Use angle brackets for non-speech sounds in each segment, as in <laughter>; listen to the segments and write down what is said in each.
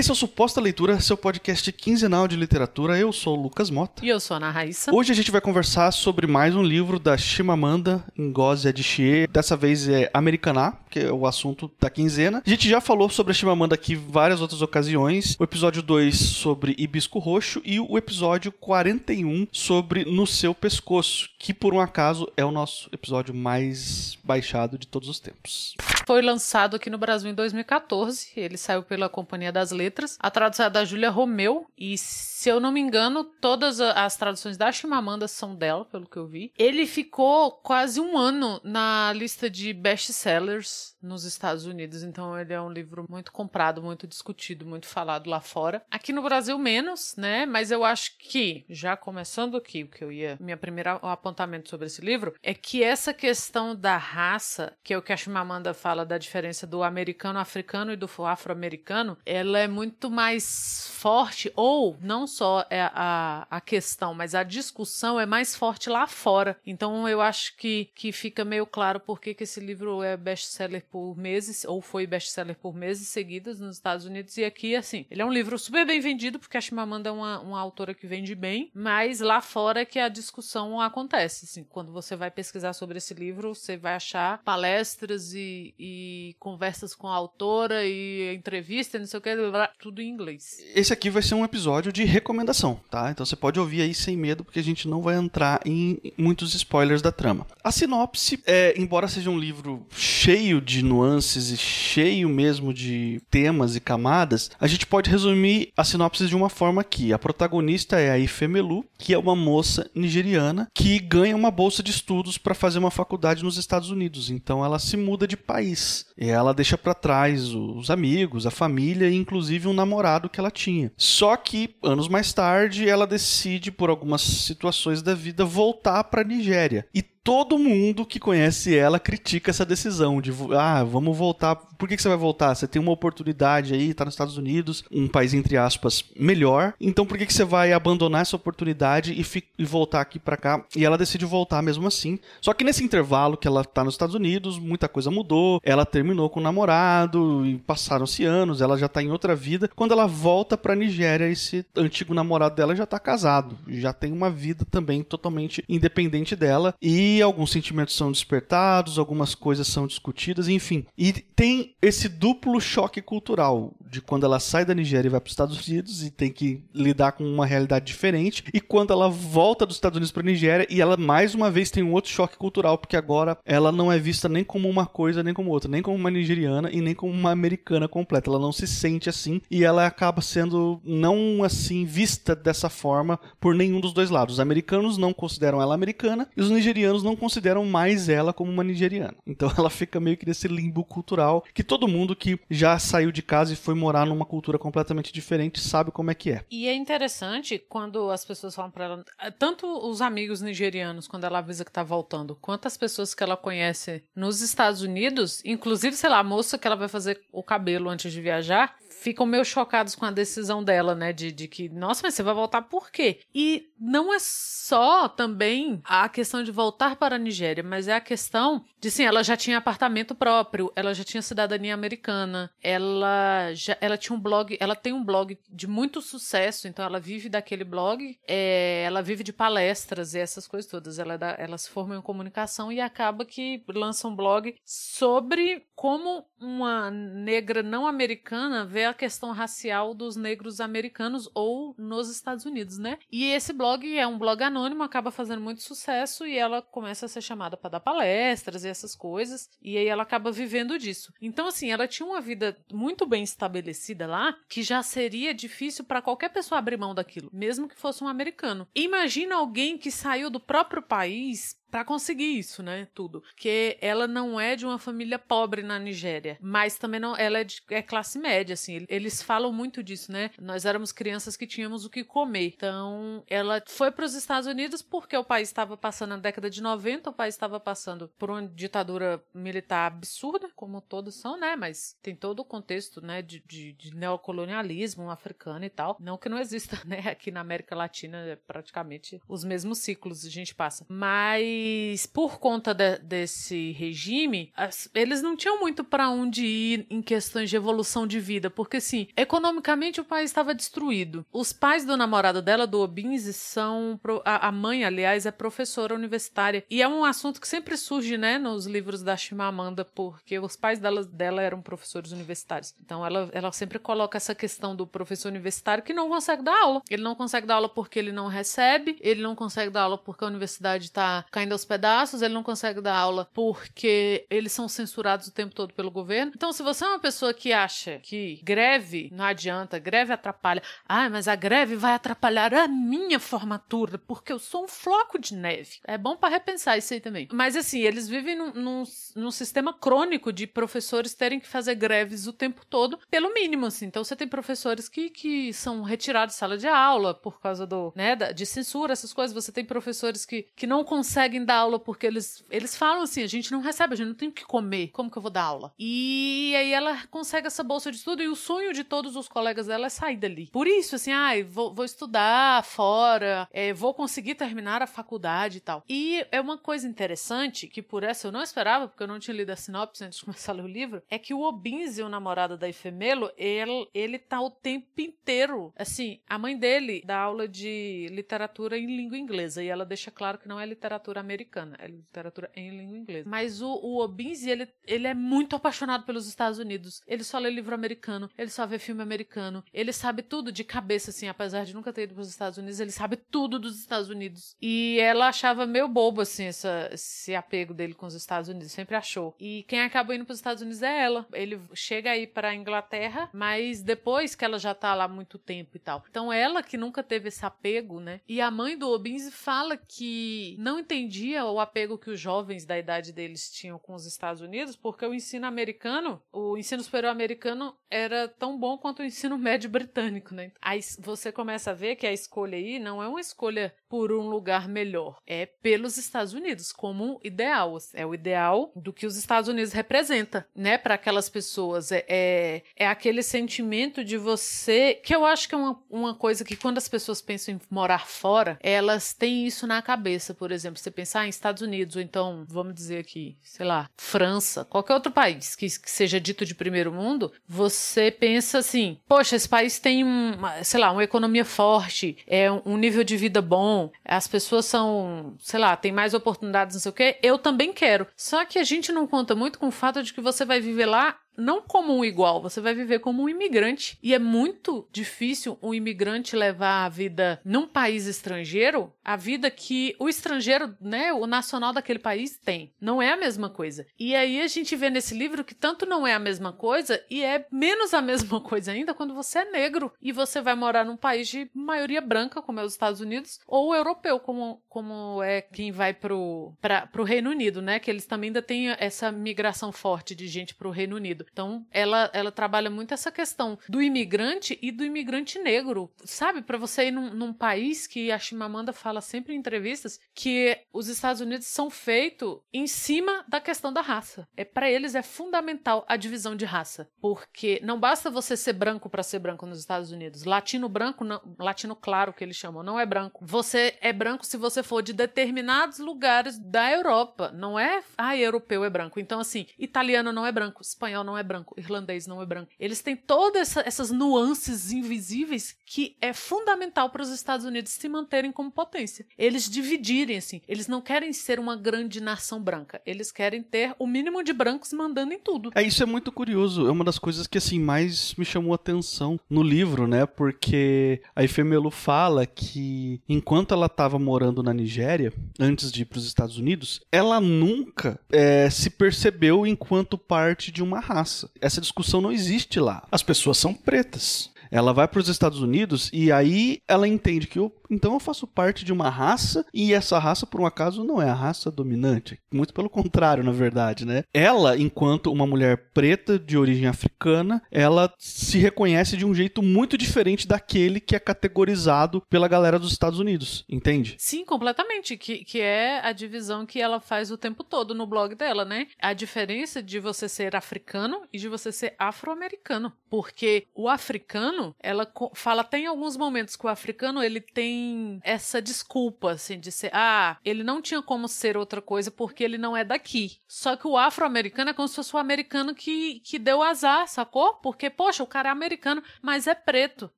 Esse é o Suposta Leitura, seu podcast quinzenal de literatura. Eu sou o Lucas Mota. E eu sou a Ana Raíssa. Hoje a gente vai conversar sobre mais um livro da Chimamanda Ngozi Adichie. Dessa vez é Americaná, que é o assunto da quinzena. A gente já falou sobre a Chimamanda aqui várias outras ocasiões. O episódio 2 sobre Hibisco Roxo e o episódio 41 sobre No Seu Pescoço, que por um acaso é o nosso episódio mais baixado de todos os tempos. Foi lançado aqui no Brasil em 2014. Ele saiu pela Companhia das Letras. A tradução é da Júlia Romeu. E, se eu não me engano, todas as traduções da Chimamanda são dela, pelo que eu vi. Ele ficou quase um ano na lista de best-sellers nos Estados Unidos. Então, ele é um livro muito comprado, muito discutido, muito falado lá fora. Aqui no Brasil, menos, né? Mas eu acho que, já começando aqui, o que eu ia. Minha primeira apontamento sobre esse livro é que essa questão da raça, que é o que a Chimamanda fala da diferença do americano africano e do afro-americano, ela é muito mais forte, ou não só é a, a questão, mas a discussão é mais forte lá fora. Então eu acho que, que fica meio claro por que esse livro é best-seller por meses, ou foi best-seller por meses seguidos nos Estados Unidos, e aqui, assim, ele é um livro super bem vendido, porque a Chimamanda é uma, uma autora que vende bem, mas lá fora é que a discussão acontece, assim, quando você vai pesquisar sobre esse livro, você vai achar palestras e, e conversas com a autora e entrevista, não sei o que, tudo em inglês. Esse aqui vai ser um episódio de recomendação, tá? Então você pode ouvir aí sem medo, porque a gente não vai entrar em muitos spoilers da trama. A sinopse, é, embora seja um livro cheio de nuances e cheio mesmo de temas e camadas, a gente pode resumir a sinopse de uma forma aqui. A protagonista é a Ifemelu, que é uma moça nigeriana que ganha uma bolsa de estudos para fazer uma faculdade nos Estados Unidos. Então ela se muda de país. E ela deixa para trás os amigos, a família e inclusive um namorado que ela tinha. Só que anos mais tarde ela decide por algumas situações da vida voltar para Nigéria. E todo mundo que conhece ela critica essa decisão de ah, vamos voltar. Por que, que você vai voltar? Você tem uma oportunidade aí, tá nos Estados Unidos, um país entre aspas melhor. Então por que, que você vai abandonar essa oportunidade e, e voltar aqui para cá? E ela decide voltar mesmo assim. Só que nesse intervalo que ela tá nos Estados Unidos, muita coisa mudou. Ela terminou com o namorado e passaram-se anos, ela já tá em outra vida. Quando ela volta para Nigéria, esse antigo namorado dela já tá casado, já tem uma vida também totalmente independente dela e alguns sentimentos são despertados, algumas coisas são discutidas, enfim. E tem esse duplo choque cultural de quando ela sai da Nigéria e vai para os Estados Unidos e tem que lidar com uma realidade diferente, e quando ela volta dos Estados Unidos para Nigéria e ela mais uma vez tem um outro choque cultural, porque agora ela não é vista nem como uma coisa nem como outra, nem como uma nigeriana e nem como uma americana completa. Ela não se sente assim e ela acaba sendo não assim vista dessa forma por nenhum dos dois lados. Os americanos não consideram ela americana e os nigerianos não consideram mais ela como uma nigeriana. Então <laughs> ela fica meio que nesse limbo cultural que todo mundo que já saiu de casa e foi morar numa cultura completamente diferente sabe como é que é. E é interessante quando as pessoas falam para ela, tanto os amigos nigerianos quando ela avisa que tá voltando, quanto as pessoas que ela conhece nos Estados Unidos, inclusive, sei lá, a moça que ela vai fazer o cabelo antes de viajar, ficam meio chocados com a decisão dela, né? De, de que, nossa, mas você vai voltar por quê? E não é só também a questão de voltar para a Nigéria, mas é a questão de, sim, ela já tinha apartamento próprio, ela já tinha cidadania americana, ela já ela tinha um blog, ela tem um blog de muito sucesso, então ela vive daquele blog, é, ela vive de palestras e essas coisas todas. Ela, é da, ela se forma em comunicação e acaba que lança um blog sobre como uma negra não americana vê a questão racial dos negros americanos ou nos Estados Unidos, né? E esse blog é um blog anônimo, acaba fazendo muito sucesso e ela começa a ser chamada para dar palestras e essas coisas, e aí ela acaba vivendo disso. Então, assim, ela tinha uma vida muito bem estabelecida lá, que já seria difícil para qualquer pessoa abrir mão daquilo, mesmo que fosse um americano. Imagina alguém que saiu do próprio país para conseguir isso, né? Tudo. Que ela não é de uma família pobre na Nigéria, mas também não, ela é, de, é classe média, assim. Eles falam muito disso, né? Nós éramos crianças que tínhamos o que comer. Então, ela foi para os Estados Unidos porque o país estava passando na década de 90, o país estava passando por uma ditadura militar absurda, como todos são, né? Mas tem todo o contexto, né, de, de, de neocolonialismo africano e tal. Não que não exista, <laughs> né? Aqui na América Latina, é praticamente os mesmos ciclos a gente passa. Mas Mas por conta de, desse regime, as, eles não tinham muito para onde ir em questões de evolução de vida, porque assim, economicamente o país estava destruído. Os pais do namorado dela, do Obinze, são a, a mãe, aliás, é professora universitária e é um assunto que sempre surge, né, nos livros da Chimamanda, porque os pais dela, dela eram professores universitários. Então ela, ela sempre coloca essa questão do professor universitário que não consegue dar aula. Ele não consegue dar aula porque ele não recebe, ele não consegue dar aula porque a universidade está caindo aos pedaços, ele não consegue dar aula porque eles são censurados o tempo todo pelo governo. Então, se você é uma pessoa que acha que greve não adianta, greve atrapalha, ah, mas a greve vai atrapalhar a minha formatura porque eu sou um floco de neve. É bom para repensar isso aí também. Mas assim, eles vivem num, num, num sistema crônico de professores terem que fazer greves o tempo todo, pelo mínimo, assim. Então, você tem professores que, que são retirados de sala de aula por causa do, né, de censura, essas coisas. Você tem professores que, que não conseguem dar aula porque eles, eles falam assim: a gente não recebe, a gente não tem o que comer, como que eu vou dar aula? E aí ela consegue essa bolsa de estudo e o sonho de todos os colegas dela é sair dali. Por isso, assim, ah, vou, vou estudar fora, é, vou conseguir terminar a faculdade e tal. E é uma coisa interessante, que por essa eu não esperava, porque eu não tinha lido a sinopse antes de <laughs> começar a ler o livro, é que o Obinze, o namorado da Ifemelo, ele, ele tá o tempo inteiro, assim, a mãe dele dá aula de literatura em língua inglesa, e ela deixa claro que não é literatura americana, é literatura em língua inglesa. Mas o, o Obinze, ele, ele é muito apaixonado pelos Estados Unidos. Ele só lê livro americano, ele só vê filme americano, ele sabe tudo de cabeça, assim, apesar de nunca ter ido para os Estados Unidos, ele sabe tudo dos Estados Unidos. E ela achava meio bobo, assim, essa, esse apego dele com os Estados Unidos, sempre achou. E quem acabou indo para os Estados Unidos é ela. Ele chega aí para a Inglaterra, mas depois que ela já tá lá há muito tempo e tal. Então ela que nunca teve esse apego, né? E a mãe do Obinze fala que não entendia o apego que os jovens da idade deles tinham com os Estados Unidos, porque o ensino americano, o ensino superior americano era tão bom quanto o ensino <laughs> médio britânico, né? Aí você começa a ver que a escolha aí não é uma escolha por um lugar melhor, é pelos Estados Unidos como ideal, é o ideal do que os Estados Unidos representa, né, para aquelas pessoas é, é, é aquele sentimento de você que eu acho que é uma, uma coisa que quando as pessoas pensam em morar fora, elas têm isso na cabeça, por exemplo, você pensar em Estados Unidos ou então vamos dizer aqui, sei lá, França, qualquer outro país que, que seja dito de primeiro mundo, você pensa assim, poxa, esse país tem um, sei lá, uma economia forte, é um nível de vida bom, as pessoas são, sei lá, tem mais oportunidades, não sei o quê, eu também quero. Só que a gente não conta muito com o fato de que você vai viver lá não como um igual, você vai viver como um imigrante. E é muito difícil um imigrante levar a vida num país estrangeiro, a vida que o estrangeiro, né, o nacional daquele país tem. Não é a mesma coisa. E aí a gente vê nesse livro que tanto não é a mesma coisa e é menos a <laughs> mesma coisa ainda quando você é negro e você vai morar num país de maioria branca, como é os Estados Unidos, ou europeu, como, como é quem vai pro, pra, pro Reino Unido, né? Que eles também ainda têm essa migração forte de gente pro Reino Unido. Então, ela, ela trabalha muito essa questão do imigrante e do imigrante negro, sabe? Para você ir num, num, país que a Chimamanda fala sempre em entrevistas que os Estados Unidos são feitos em cima da questão da raça. É para eles é fundamental a divisão de raça, porque não basta você ser branco para ser branco nos Estados Unidos. Latino branco, não, latino claro que eles chamam, não é branco. Você é branco se você for de determinados lugares da Europa, não é, ah, europeu é branco. Então assim, italiano não é branco, espanhol não é branco, irlandês não é branco. Eles têm todas essa, essas nuances invisíveis que é fundamental para os Estados Unidos se manterem como potência. Eles dividirem, assim. Eles não querem ser uma grande nação branca. Eles querem ter o mínimo de brancos mandando em tudo. É, isso é muito curioso. É uma das coisas que, assim, mais me chamou a atenção no livro, né? Porque a Ifemelu fala que enquanto ela estava morando na Nigéria, antes de ir para os Estados Unidos, ela nunca é, se percebeu enquanto parte de uma raça Essa discussão não existe lá. As pessoas são pretas. Ela vai para os Estados Unidos e aí ela entende que eu, então eu faço parte de uma raça e essa raça, por um acaso, não é a raça dominante. Muito pelo contrário, na verdade, né? Ela, enquanto uma mulher preta de origem africana, ela se reconhece de um jeito muito diferente daquele que é categorizado pela galera dos Estados Unidos, entende? Sim, completamente. Que, que é a divisão que ela faz o tempo todo no blog dela, né? A diferença de você ser africano e de você ser afro-americano. Porque o africano ela fala até em alguns momentos que o africano ele tem tem essa desculpa, assim, de ser, ah, ele não tinha como ser outra coisa porque ele não é daqui. Só que o afro-americano é como se fosse o americano que, que deu azar, sacou? Porque, poxa, o cara é americano, mas é preto.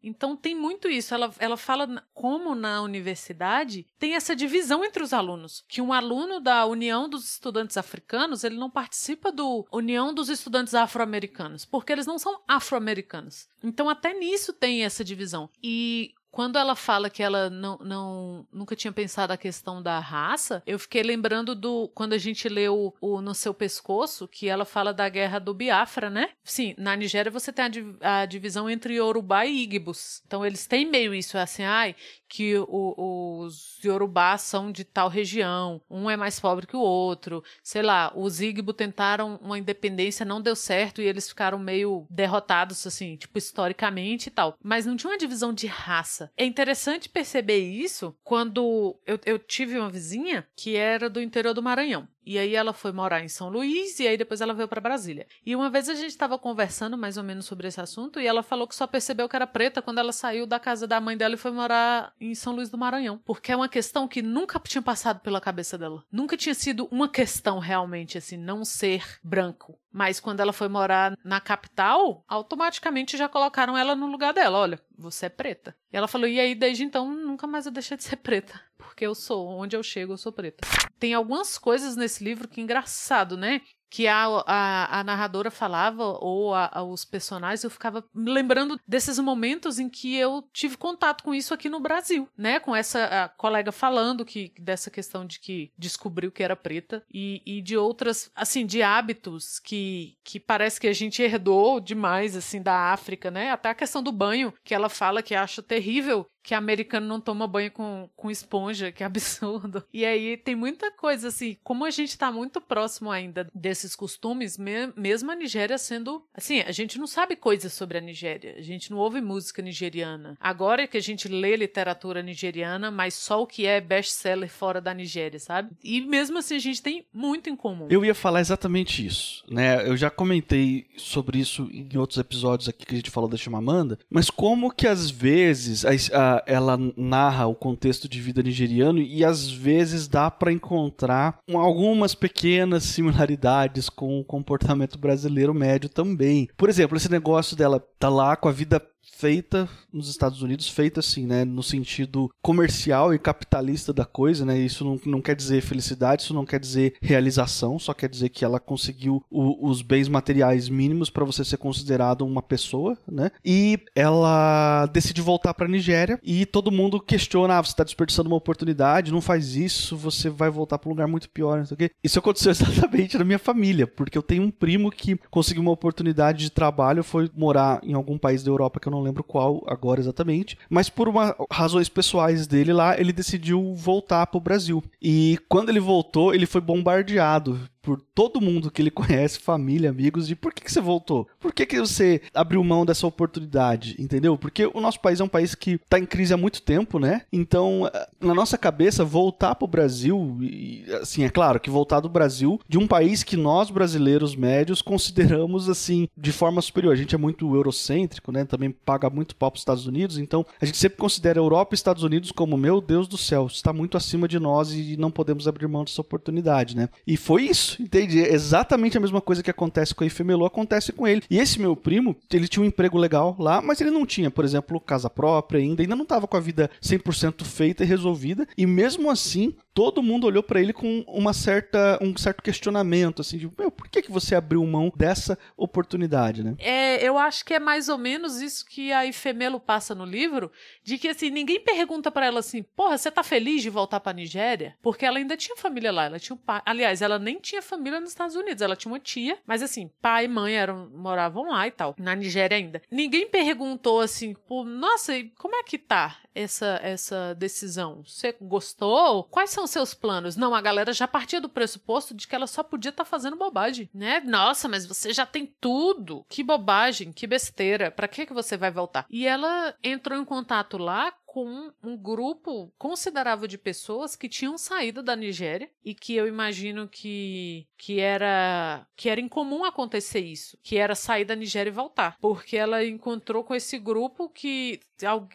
Então tem muito isso. Ela, ela fala como na universidade tem essa divisão entre os alunos. Que um aluno da União dos Estudantes Africanos, ele não participa do União dos Estudantes Afro-Americanos, porque eles não são afro-americanos. Então até nisso tem essa divisão. E quando ela fala que ela não, não nunca tinha pensado a questão da raça, eu fiquei lembrando do quando a gente leu o No Seu Pescoço, que ela fala da guerra do Biafra, né? Sim, na Nigéria você tem a, a divisão entre Yorubá e Igbos. Então eles têm meio isso, é assim, ai, que o, os Yorubá são de tal região, um é mais pobre que o outro, sei lá, os Igbo tentaram uma independência, não deu certo e eles ficaram meio derrotados, assim, tipo, historicamente e tal. Mas não tinha uma divisão de raça. É interessante perceber isso quando eu, eu tive uma vizinha que era do interior do Maranhão. E aí ela foi morar em São Luís e aí depois ela veio para Brasília. E uma vez a gente estava conversando mais ou menos sobre esse assunto e ela falou que só percebeu que era preta quando ela saiu da casa da mãe dela e foi morar em São Luís do Maranhão, porque é uma questão que nunca tinha passado pela cabeça dela. Nunca tinha sido uma questão realmente assim, não ser branco. Mas quando ela foi morar na capital, automaticamente já colocaram ela no lugar dela. Olha, você é preta. E ela falou: e aí, desde então, nunca mais eu deixei de ser preta. Porque eu sou, onde eu chego, eu sou preta. Tem algumas coisas nesse livro que é engraçado, né? Que a, a, a, narradora falava, ou a, a, os personagens, eu ficava lembrando desses momentos em que eu tive contato com isso aqui no Brasil, né? Com essa colega falando que dessa questão de que descobriu que era preta e, e de outras, assim, de hábitos que, que parece que a gente herdou demais, assim, da África, né? Até a questão do banho, que ela fala que acha terrível que americano não toma banho com, com esponja, que absurdo. E aí tem muita coisa assim, como a gente tá muito próximo ainda desses costumes, me, mesmo a Nigéria sendo. Assim, a gente não sabe coisas sobre a Nigéria, a gente não ouve música nigeriana. Agora é que a gente lê literatura nigeriana, mas só o que é best-seller fora da Nigéria, sabe? E mesmo assim a gente tem muito em comum. Eu ia falar exatamente isso, né? Eu já comentei sobre isso em outros episódios aqui que a gente falou da Chimamanda, mas como que às vezes a, a ela narra o contexto de vida nigeriano e às vezes dá para encontrar algumas pequenas similaridades com o comportamento brasileiro médio também. Por exemplo, esse negócio dela tá lá com a vida feita nos Estados Unidos, feita assim, né, no sentido comercial e capitalista da coisa, né, isso não, não quer dizer felicidade, isso não quer dizer realização, só quer dizer que ela conseguiu o, os bens materiais mínimos para você ser considerado uma pessoa, né, e ela decide voltar para Nigéria e todo mundo questiona, ah, você está desperdiçando uma oportunidade, não faz isso, você vai voltar para um lugar muito pior, não sei o quê. Isso aconteceu <laughs> exatamente na minha família, porque eu tenho um primo que conseguiu uma oportunidade de trabalho, foi morar em algum país da Europa que eu não lembro lembro qual agora exatamente, mas por uma, razões pessoais dele lá, ele decidiu voltar pro Brasil. E quando ele voltou, ele foi bombardeado por todo mundo que ele <laughs> conhece, família, amigos, de por que, que você voltou? Por que, que você abriu mão dessa oportunidade? Entendeu? Porque o nosso país é um país que está em crise há muito tempo, né? Então, eh, na nossa cabeça, voltar para o Brasil, e, assim, é claro que voltar do Brasil, de um país que nós brasileiros médios <laughs> consideramos, assim, de forma superior. A gente é muito eurocêntrico, né? Também paga muito pau para os Estados Unidos, então a gente sempre considera Europa e Estados Unidos como, meu Deus do céu, está muito acima de nós e não podemos abrir mão dessa oportunidade, né? E foi isso isso, entende? Exatamente a mesma coisa que acontece com a Ifemelo acontece com ele. E esse meu primo, ele tinha um emprego legal lá, mas ele não tinha, por exemplo, casa própria ainda, ainda não estava com a vida 100% feita e resolvida. E mesmo assim, todo mundo olhou para ele com uma certa, um certo questionamento, assim, de, meu, por que, que você abriu mão dessa oportunidade, né? É, eu acho que é mais ou menos isso que a Ifemelo passa no livro, de que, assim, ninguém pergunta para ela assim, porra, você tá feliz de voltar pra Nigéria? Porque ela ainda tinha família lá, ela tinha um pai, aliás, ela nem tinha família nos Estados Unidos, ela tinha uma tia, mas assim, pai e mãe eram, moravam lá e tal, na Nigéria ainda. Ninguém perguntou assim, pô, nossa, como é que tá essa, essa decisão? Você gostou? Quais são são seus planos? Não, a galera já partia do pressuposto de que ela só podia estar tá fazendo bobagem, né? Nossa, mas você já tem tudo. Que bobagem, que besteira. Para que que você vai voltar? E ela entrou em contato lá com um grupo considerável de pessoas que tinham saído da Nigéria e que eu imagino que, que era que era incomum acontecer isso, que era sair da Nigéria e voltar, porque ela encontrou com esse grupo que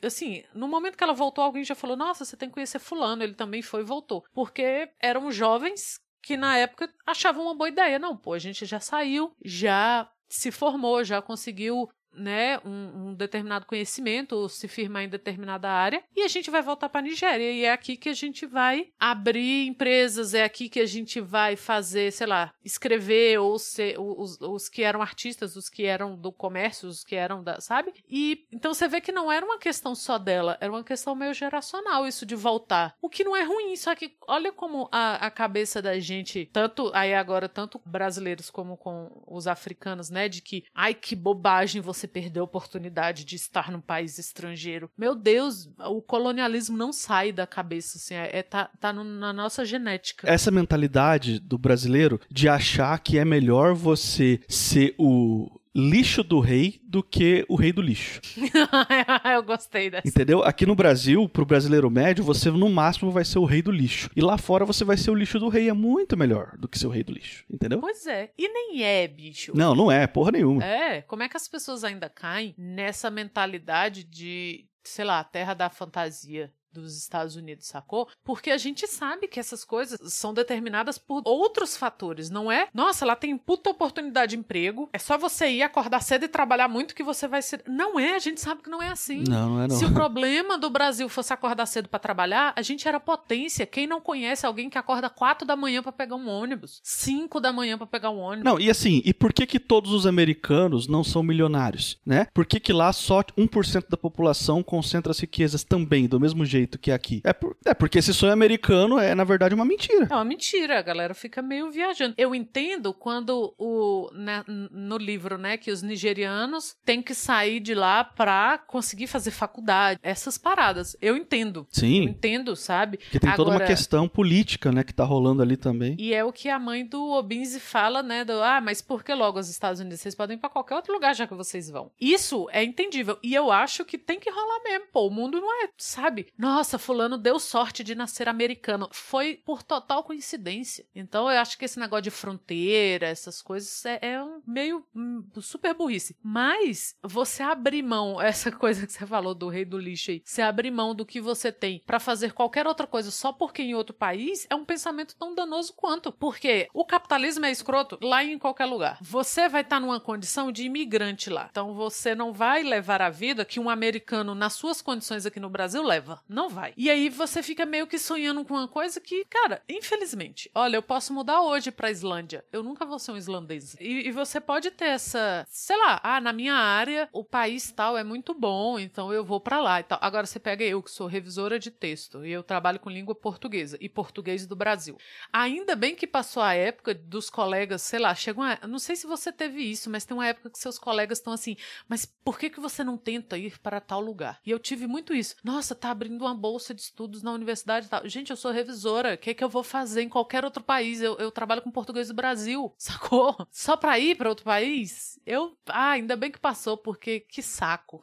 assim, no momento que ela voltou, alguém já falou: "Nossa, você tem que conhecer fulano, ele também foi e voltou". Porque eram jovens que na época achavam uma boa ideia. Não, pô, a gente já saiu, já se formou, já conseguiu né, um, um, determinado conhecimento ou se firmar em determinada área e a gente vai voltar para a Nigéria e é aqui que a gente vai abrir empresas, é aqui que a gente vai fazer, sei lá, escrever ou ser os, os que eram artistas, os que eram do comércio, os que eram da, sabe? E então você vê que não era uma questão só dela, era uma questão meio geracional isso de voltar. O que não é ruim, só que olha como a, a cabeça da gente, tanto aí agora tanto brasileiros como com os africanos, né, de que ai que bobagem você você perdeu a oportunidade de estar num país estrangeiro. Meu Deus, o colonialismo não sai da cabeça, assim, é, é tá, tá no, na nossa genética. Essa mentalidade do brasileiro de achar que é melhor você ser o lixo do rei do que o rei do lixo. <laughs> eu gostei dessa. Entendeu? Aqui no Brasil, pro brasileiro médio, você no máximo vai ser o rei do lixo. E lá fora você vai ser o lixo do rei. É muito melhor do que ser o rei do lixo. Entendeu? Pois é. E nem é, bicho. Não, não é, porra nenhuma. É. Como é que as pessoas ainda caem nessa mentalidade de sei lá, terra da fantasia dos Estados Unidos, sacou? Porque a gente sabe que essas coisas são determinadas por outros fatores, não é? Nossa, lá tem puta oportunidade de emprego, é só você ir acordar cedo e trabalhar muito que você vai ser. Não é, a gente sabe que não é assim. Não, não é não. Se o <laughs> problema do Brasil fosse acordar cedo para trabalhar, a gente era potência. Quem não conhece alguém que acorda quatro da manhã para pegar um ônibus, cinco da manhã para pegar um ônibus? Não, e assim, e por que que todos os americanos não são milionários, né? Por que que lá só 1% da população concentra as riquezas também, do mesmo jeito? Jeito que aqui. É, por, é porque esse sonho americano é, na verdade, uma mentira. É uma mentira, a galera fica meio viajando. Eu entendo quando o né, no livro, né, que os nigerianos têm que sair de lá pra conseguir fazer faculdade, essas paradas. Eu entendo. Sim. Eu entendo, sabe? Que tem Agora, toda uma questão política, né, que tá rolando ali também. E é o que a mãe do Obinze fala, né, do, ah, mas por que logo os Estados Unidos? Vocês podem ir pra qualquer outro lugar já que vocês vão. Isso é entendível. E eu acho que tem que rolar mesmo. Pô, o mundo não é, sabe? Nossa, fulano deu sorte de nascer americano. Foi por total coincidência. Então eu acho que esse negócio de fronteira, essas coisas, é, é um meio um, super burrice. Mas você abrir mão, <laughs> essa coisa que você falou do rei do lixo aí, você abrir mão do que você tem para fazer qualquer outra coisa só porque em outro país, é um pensamento tão danoso quanto. Porque o capitalismo é escroto lá em qualquer lugar. Você vai estar tá numa condição de imigrante lá. Então você não vai levar a vida que um americano, nas suas condições aqui no Brasil, leva. Não vai. E aí você fica meio que sonhando com uma coisa que, cara, infelizmente, olha, eu posso mudar hoje pra Islândia. Eu nunca vou ser um islandês. E, e você pode ter essa, sei lá, ah, na minha área, o país tal é muito bom, então eu vou para lá e tal. Agora você pega eu, que sou revisora de texto, e eu trabalho com língua portuguesa e português do Brasil. Ainda bem que passou a época dos colegas, sei lá, chegou uma, não sei se você teve isso, mas tem uma época que seus colegas estão assim, mas por que que você não tenta ir para tal lugar? E eu tive muito isso. Nossa, tá abrindo uma bolsa de estudos na universidade e tal. Gente, eu sou revisora. O que, é que eu vou fazer em qualquer outro país? Eu, eu trabalho com português do Brasil, <laughs> sacou? Só pra ir para outro país? Eu. Ah, ainda bem que passou, porque que saco.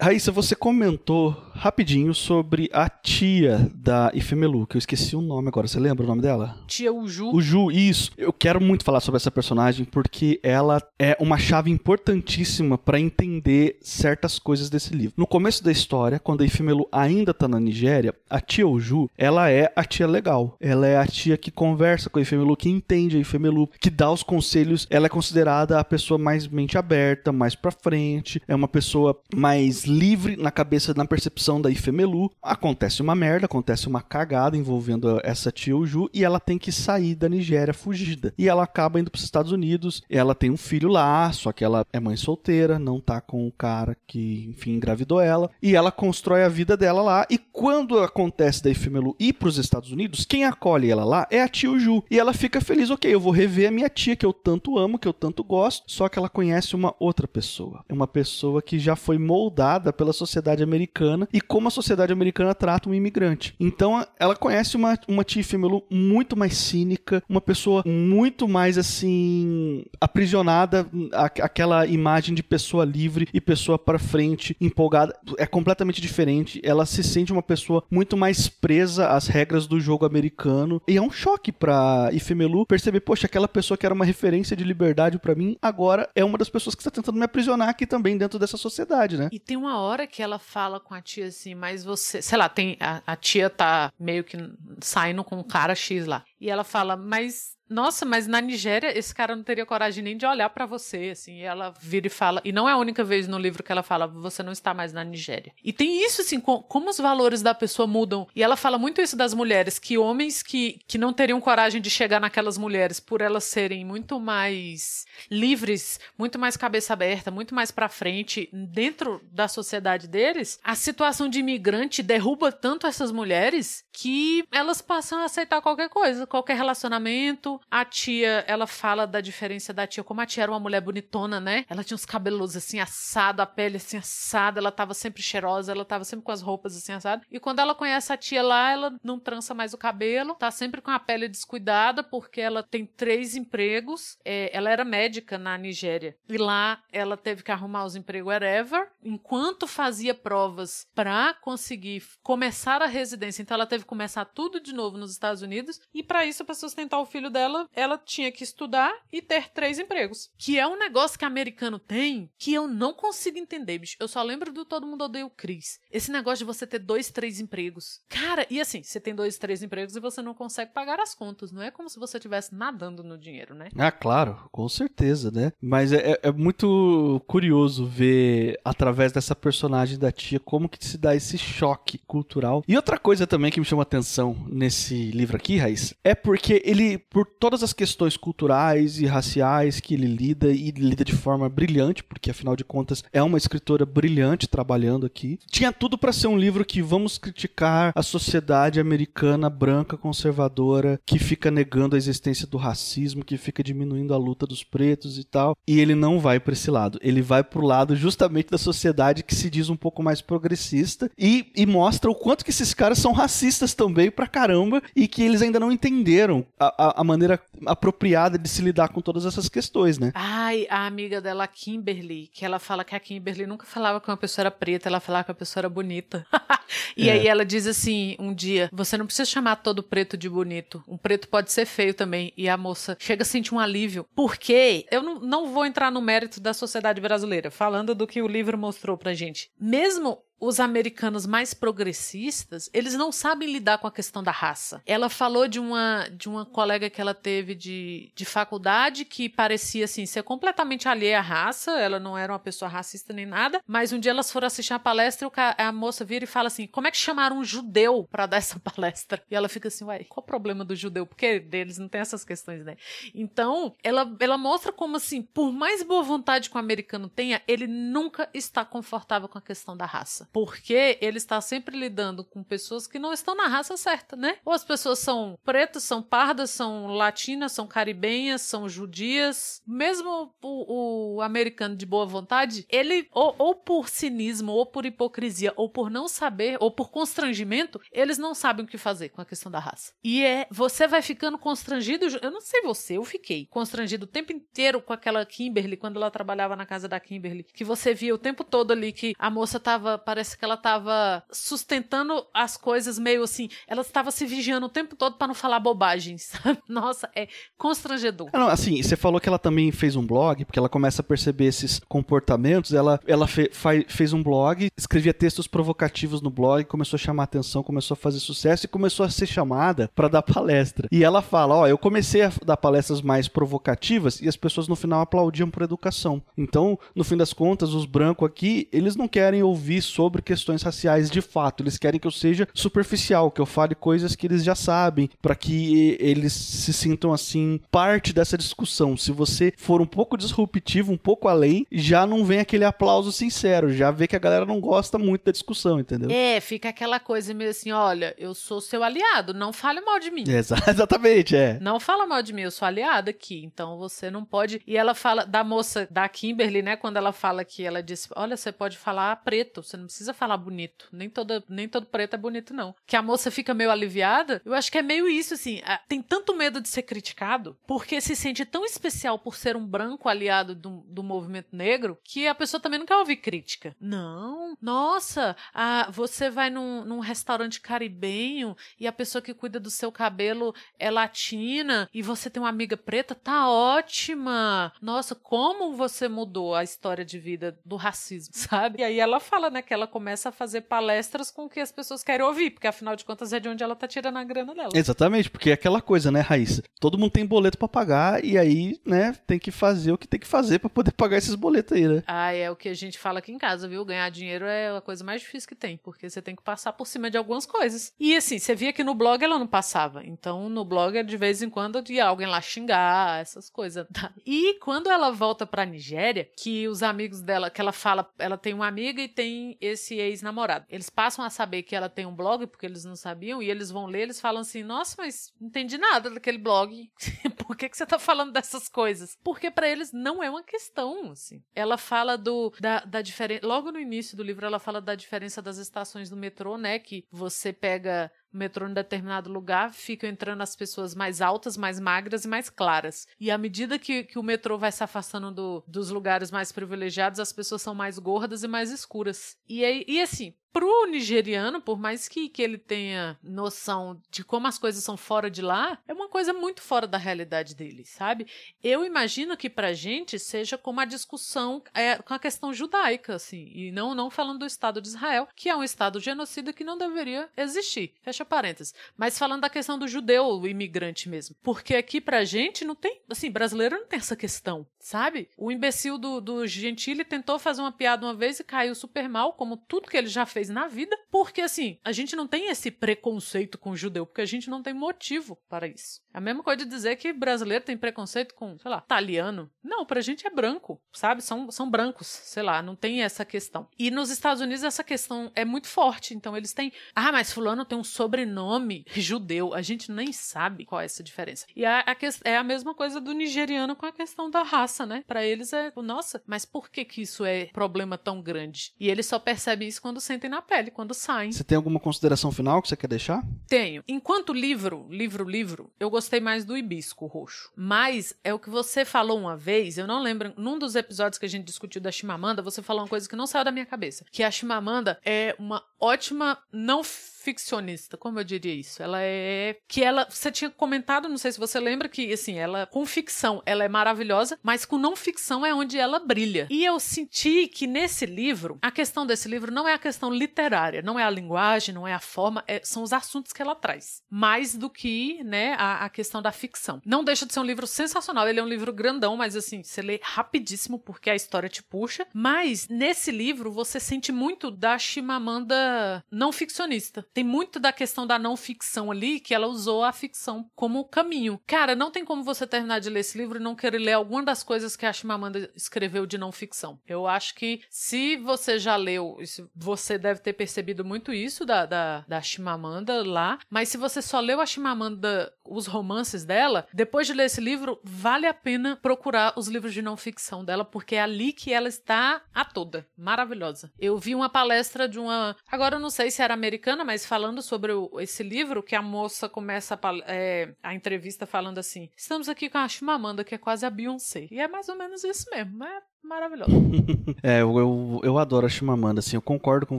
Raíssa, você comentou rapidinho sobre a tia da Ifemelu, que eu esqueci o nome agora. Você lembra o nome dela? Tia Uju. Uju, isso. Eu quero muito falar sobre essa personagem porque ela é uma chave importantíssima para entender certas coisas desse livro. No começo da história, quando a Ifemelu ainda tá na Nigéria, a tia Uju, ela é a tia legal. Ela é a tia que conversa com a Ifemelu, que entende a Ifemelu, que dá os conselhos. Ela é considerada a pessoa mais mente aberta, mais pra frente, é uma pessoa mais livre na cabeça, na percepção da Ifemelu. Acontece uma merda, acontece uma cagada envolvendo essa tia Uju e ela tem que sair da Nigéria fugida. E ela acaba indo para os Estados Unidos. Ela tem um filho lá, só que ela é mãe solteira, não tá com o cara que, enfim, engravidou ela. E ela constrói a vida dela lá. E quando acontece da Ifemelu ir para os Estados Unidos, quem acolhe ela lá é a tia Uju. E ela fica feliz, ok, eu vou rever a minha tia que eu tanto amo, que eu tanto gosto. Só que ela conhece uma outra pessoa. É uma pessoa que já foi moldada pela sociedade americana e como a sociedade americana trata um imigrante. Então ela conhece uma, uma Tia Femelu muito mais cínica, uma pessoa muito mais assim aprisionada aquela imagem de pessoa livre e pessoa para frente, empolgada, é completamente diferente. Ela se sente uma uma pessoa muito mais presa às regras do jogo americano. E é um choque pra Ifemelu perceber, poxa, aquela pessoa que era uma referência de liberdade para mim, agora é uma das pessoas que está tentando me aprisionar aqui também dentro dessa sociedade, né? E tem uma hora que ela fala com a tia assim, mas você, sei lá, tem a, a tia tá meio que saindo com um cara X lá. E ela fala, mas nossa, mas na Nigéria esse cara não teria coragem nem de olhar para você, assim. E ela vira e fala, e não é a única vez no livro que ela fala, você não está mais na Nigéria. E tem isso, assim, com, como os valores da pessoa mudam. E ela fala muito isso das mulheres, que homens que, que não teriam coragem de chegar naquelas mulheres por elas serem muito mais livres, muito mais cabeça aberta, muito mais para frente dentro da sociedade deles, a situação de imigrante derruba tanto essas mulheres que elas passam a aceitar qualquer coisa, qualquer relacionamento, a tia, ela fala da diferença da tia, como a tia era uma mulher bonitona, né? Ela tinha os cabelos assim assados, a pele assim assada, ela tava sempre cheirosa, ela tava sempre com as roupas assim assadas. E quando ela conhece a tia lá, ela não trança mais o cabelo, tá sempre com a pele descuidada, porque ela tem três empregos. É, ela era médica na Nigéria. E lá ela teve que arrumar os empregos wherever, enquanto fazia provas para conseguir começar a residência. Então ela teve que começar tudo de novo nos Estados Unidos. E para isso, para sustentar o filho dela, dela, ela tinha que estudar e ter três empregos. Que é um negócio que americano tem que eu não consigo entender, bicho. Eu só lembro do Todo Mundo Odeia o Chris. Esse negócio de você ter dois, três empregos. Cara, e assim, você tem dois, três empregos e você não consegue pagar as contas. Não é como se você estivesse nadando no dinheiro, né? Ah, claro, com certeza, né? Mas é, é, é muito curioso ver, através dessa personagem da tia, como que se dá esse choque cultural. E outra coisa também que me chama atenção nesse livro aqui, Raiz, é porque ele, por todas as questões culturais e raciais que ele lida e lida de forma brilhante, porque afinal de contas é uma escritora brilhante trabalhando aqui. Tinha tudo para ser um livro que vamos criticar a sociedade americana branca conservadora que fica negando a existência do racismo, que fica diminuindo a luta dos pretos e tal. E ele não vai para esse lado. Ele vai pro lado justamente da sociedade que se diz um pouco mais progressista e, e mostra o quanto que esses caras são racistas também pra caramba e que eles ainda não entenderam a, a, a maneira maneira apropriada de se lidar com todas essas questões, né? Ai, a amiga dela, Kimberly, que ela fala que a Kimberly nunca falava que uma pessoa era preta, ela falava que a pessoa era bonita. <laughs> e é. aí ela diz assim, um dia, você não precisa chamar todo preto de bonito. Um preto pode ser feio também. E a moça chega a sentir um alívio. Porque eu não, não vou entrar no mérito da sociedade brasileira, falando do que o livro mostrou pra gente. Mesmo os americanos mais progressistas, eles não sabem lidar com a questão da raça. Ela falou de uma, de uma colega que ela teve de, de faculdade que parecia assim ser completamente alheia à raça, ela não era uma pessoa racista nem nada, mas um dia elas foram assistir a palestra e a moça vira e fala assim: "Como é que chamaram um judeu para dar essa <laughs> palestra?" E ela fica assim: "Uai, qual o problema do judeu? Porque deles não tem essas questões, né?" Então, ela ela mostra como assim, por mais boa vontade que o americano tenha, ele nunca está confortável com a questão da raça porque ele está sempre lidando com pessoas que não estão na raça certa, né? Ou as pessoas são pretas, são pardas, são latinas, são caribenhas, são judias. Mesmo o, o americano de boa vontade, ele, ou, ou por cinismo, ou por hipocrisia, ou por não saber, ou por constrangimento, eles não sabem o que fazer com a questão da raça. E é, você vai ficando constrangido, eu não sei você, eu fiquei constrangido o tempo inteiro com aquela Kimberly, quando ela trabalhava na casa da Kimberly, que você via o tempo todo ali que a moça tava parecendo parece que ela estava sustentando as coisas meio assim. Ela estava se vigiando o tempo todo para não falar bobagens? <laughs> Nossa, é constrangedor. Ah, não, assim, você falou que ela também fez um blog, porque ela começa a perceber esses comportamentos. Ela, ela fe, fez um blog, escrevia textos provocativos no blog, começou a chamar atenção, começou a fazer sucesso e começou a ser chamada para dar palestra. E ela fala: Ó, eu comecei a dar palestras mais provocativas e as pessoas no final aplaudiam por educação. Então, no fim das contas, os brancos aqui, eles não querem ouvir sobre sobre questões raciais de fato. Eles querem que eu seja superficial, que eu fale coisas que eles já sabem, para que eles se sintam assim parte dessa discussão. Se você for um pouco disruptivo, um pouco além, já não vem aquele aplauso sincero, já vê que a galera não gosta muito da discussão, entendeu? É, fica aquela coisa meio assim, olha, eu sou seu aliado, não fale mal de mim. É, <laughs> exatamente, é. Não fala mal de mim, eu sou aliada aqui, então você não pode. E ela fala da moça da Kimberly, né, quando ela fala que ela disse, olha, você pode falar preto, você não precisa falar bonito. Nem, toda, nem todo preto é bonito, não. Que a moça fica meio aliviada. Eu acho que é meio isso, assim. Tem tanto medo de ser criticado, porque se sente tão especial por ser um branco aliado do, do movimento negro, que a pessoa também não quer ouvir crítica. Não, nossa, a, você vai num, num restaurante caribenho e a pessoa que cuida do seu cabelo é latina e você tem uma amiga preta, tá ótima. Nossa, como você mudou a história de vida do racismo, <laughs> sabe? E aí ela fala, né, começa a fazer palestras com o que as pessoas querem ouvir, porque afinal de contas é de onde ela tá tirando a grana dela. Exatamente, porque é aquela coisa, né, Raíssa? Todo mundo tem boleto para pagar e aí, né, tem que fazer o que tem que fazer para poder <laughs> pagar esses boletos aí, né? Ah, é o que a gente fala aqui em casa, viu? Ganhar dinheiro é a coisa mais difícil que tem, porque você tem que passar por cima de algumas coisas. E assim, você via que no blog ela não passava. Então, no blog, de vez em quando, ia alguém lá xingar, essas coisas. Tá? E quando ela volta pra Nigéria, que os amigos dela, que ela fala, ela tem uma amiga e tem esse ex-namorado. Eles passam a saber que ela tem um blog, porque eles não sabiam, e eles vão ler, eles falam assim: Nossa, mas não entendi nada daquele blog. <laughs> Por que, que você tá falando dessas coisas? Porque para eles não é uma questão, assim. Ela fala do da, da diferença. Logo no início do livro, ela fala da diferença das estações do metrô, né? Que você pega o metrô em determinado lugar, ficam entrando as pessoas mais altas, mais magras e mais claras. E à medida que, que o metrô vai se afastando do, dos lugares mais privilegiados, as pessoas são mais gordas e mais escuras. E, aí, e assim, pro nigeriano, por mais que, que ele tenha noção de como as coisas são fora de lá, é uma coisa muito fora da realidade dele, sabe? Eu imagino que pra gente seja como a discussão é, com a questão judaica, assim, e não, não falando do Estado de Israel, que é um Estado genocida que não deveria existir. Fecha parênteses. Mas falando da questão do judeu, o imigrante mesmo. Porque aqui pra gente não tem, assim, brasileiro não tem essa questão, sabe? O imbecil do, do Gentili tentou fazer uma piada uma vez e caiu super mal, como tudo que ele já fez fez na vida, porque assim, a gente não tem esse preconceito com judeu, porque a gente não tem motivo para isso. É a mesma coisa de dizer que brasileiro tem preconceito com, sei lá, italiano. Não, pra gente é branco, sabe? São, são brancos, sei lá, não tem essa questão. E nos Estados Unidos essa questão é muito forte, então eles têm, ah, mas fulano tem um sobrenome judeu, a gente nem sabe qual é essa diferença. E a, a é a mesma coisa do nigeriano com a questão da raça, né? Para eles é, nossa, mas por que que isso é problema tão grande? E eles só percebem isso quando sentem na pele, quando saem. Você tem alguma consideração final que você quer deixar? Tenho. Enquanto livro, livro, livro, eu gostei mais do Hibisco Roxo. Mas é o que você falou uma vez, eu não lembro, num dos episódios que a gente discutiu da Chimamanda, você falou uma coisa que não saiu da minha cabeça, que a Chimamanda é uma ótima não ficcionista, como eu diria isso? Ela é que ela, você tinha comentado, não sei se você lembra que assim, ela com ficção, ela é maravilhosa, mas com não ficção é onde ela brilha. E eu senti que nesse livro, a questão desse livro não é a questão literária, não é a linguagem, não é a forma, é, são os assuntos que ela traz, mais do que, né, a, a questão da ficção. Não deixa de ser um livro sensacional, ele é um livro grandão, mas assim, você lê rapidíssimo porque a história te puxa, mas nesse livro você sente muito da Chimamanda não ficcionista. Tem muito da questão da não ficção ali, que ela usou a ficção como caminho. Cara, não tem como você terminar de ler esse livro e não querer ler alguma das coisas que a Chimamanda escreveu de não ficção. Eu acho que se você já leu, você deve ter percebido muito isso da, da, da Chimamanda lá, mas se você só leu a Chimamanda, os romances dela, depois de ler esse livro, vale a pena procurar os livros de não ficção dela, porque é ali que ela está a toda. Maravilhosa. Eu vi uma palestra de uma. Agora eu não sei se era americana, mas falando sobre o, esse livro, que a moça começa a, é, a, entrevista falando assim: estamos aqui com a Chimamanda, que é quase a Beyoncé. E é mais ou menos isso mesmo. É maravilhoso. <laughs> é, eu, eu, eu, adoro a Chimamanda, assim, eu concordo com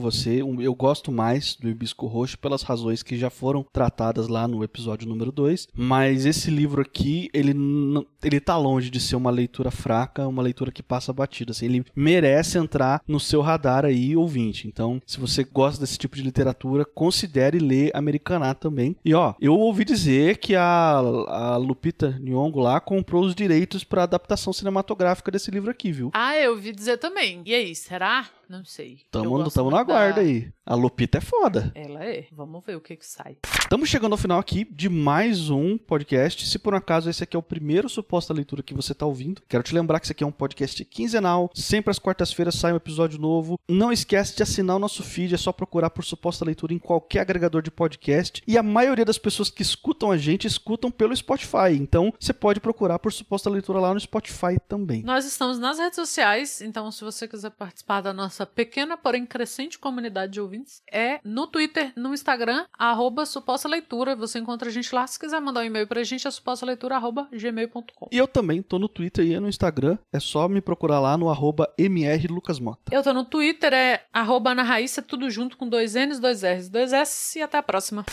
você. Eu gosto mais do Hibisco Roxo pelas razões que já foram tratadas lá no episódio número 2. Mas esse livro aqui, ele, ele tá longe de ser uma leitura fraca, uma leitura que passa batida. Assim, ele merece entrar no seu radar aí, ouvinte. Então, se você gosta desse tipo de literatura, considere ler Americaná também. E ó, eu ouvi dizer que a, a Lupita Nyong'o lá comprou os direitos para adaptação cinematográfica desse livro aqui, viu? Ah, eu ouvi dizer também. E aí, será? Não sei. Tamo, tamo na guarda da... aí. A Lupita é foda. Ela é. Vamos ver o que que sai. Estamos chegando ao final aqui de mais um podcast. Se por um acaso esse aqui é o primeiro suposta leitura que você está ouvindo, quero te lembrar que esse aqui é um podcast quinzenal. Sempre às quartas-feiras sai um episódio novo. Não esquece de assinar o nosso feed. É só procurar por suposta leitura em qualquer agregador de podcast. E a maioria das pessoas que escutam a gente escutam pelo Spotify. Então você pode procurar por suposta leitura lá no Spotify também. Nós estamos nas redes sociais. Então se você quiser participar da nossa nossa pequena, porém crescente comunidade de ouvintes é no Twitter, no Instagram, arroba suposta leitura. Você encontra a gente lá. Se quiser mandar um e-mail pra gente, é suposta leitura, arroba gmail.com. E eu também tô no Twitter e no Instagram. É só me procurar lá no arroba mrlucasmota. Eu tô no Twitter, é arroba na Raíssa, tudo junto com dois N's, dois R's, dois S e até a próxima.